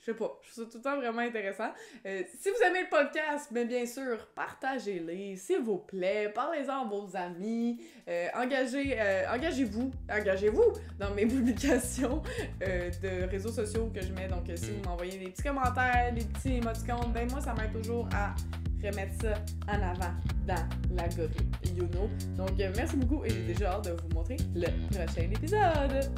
Je sais pas, je trouve ça tout le temps vraiment intéressant. Euh, si vous aimez le podcast, mais bien sûr, partagez-les, s'il vous plaît, parlez-en à vos amis, euh, engagez, euh, engagez-vous, engagez-vous dans mes publications euh, de réseaux sociaux que je mets. Donc, si vous m'envoyez des petits commentaires, des petits émoticônes, ben moi, ça m'aide toujours à remettre ça en avant dans l'algorithme, you know. Donc, merci beaucoup et j'ai déjà hâte de vous montrer le prochain épisode.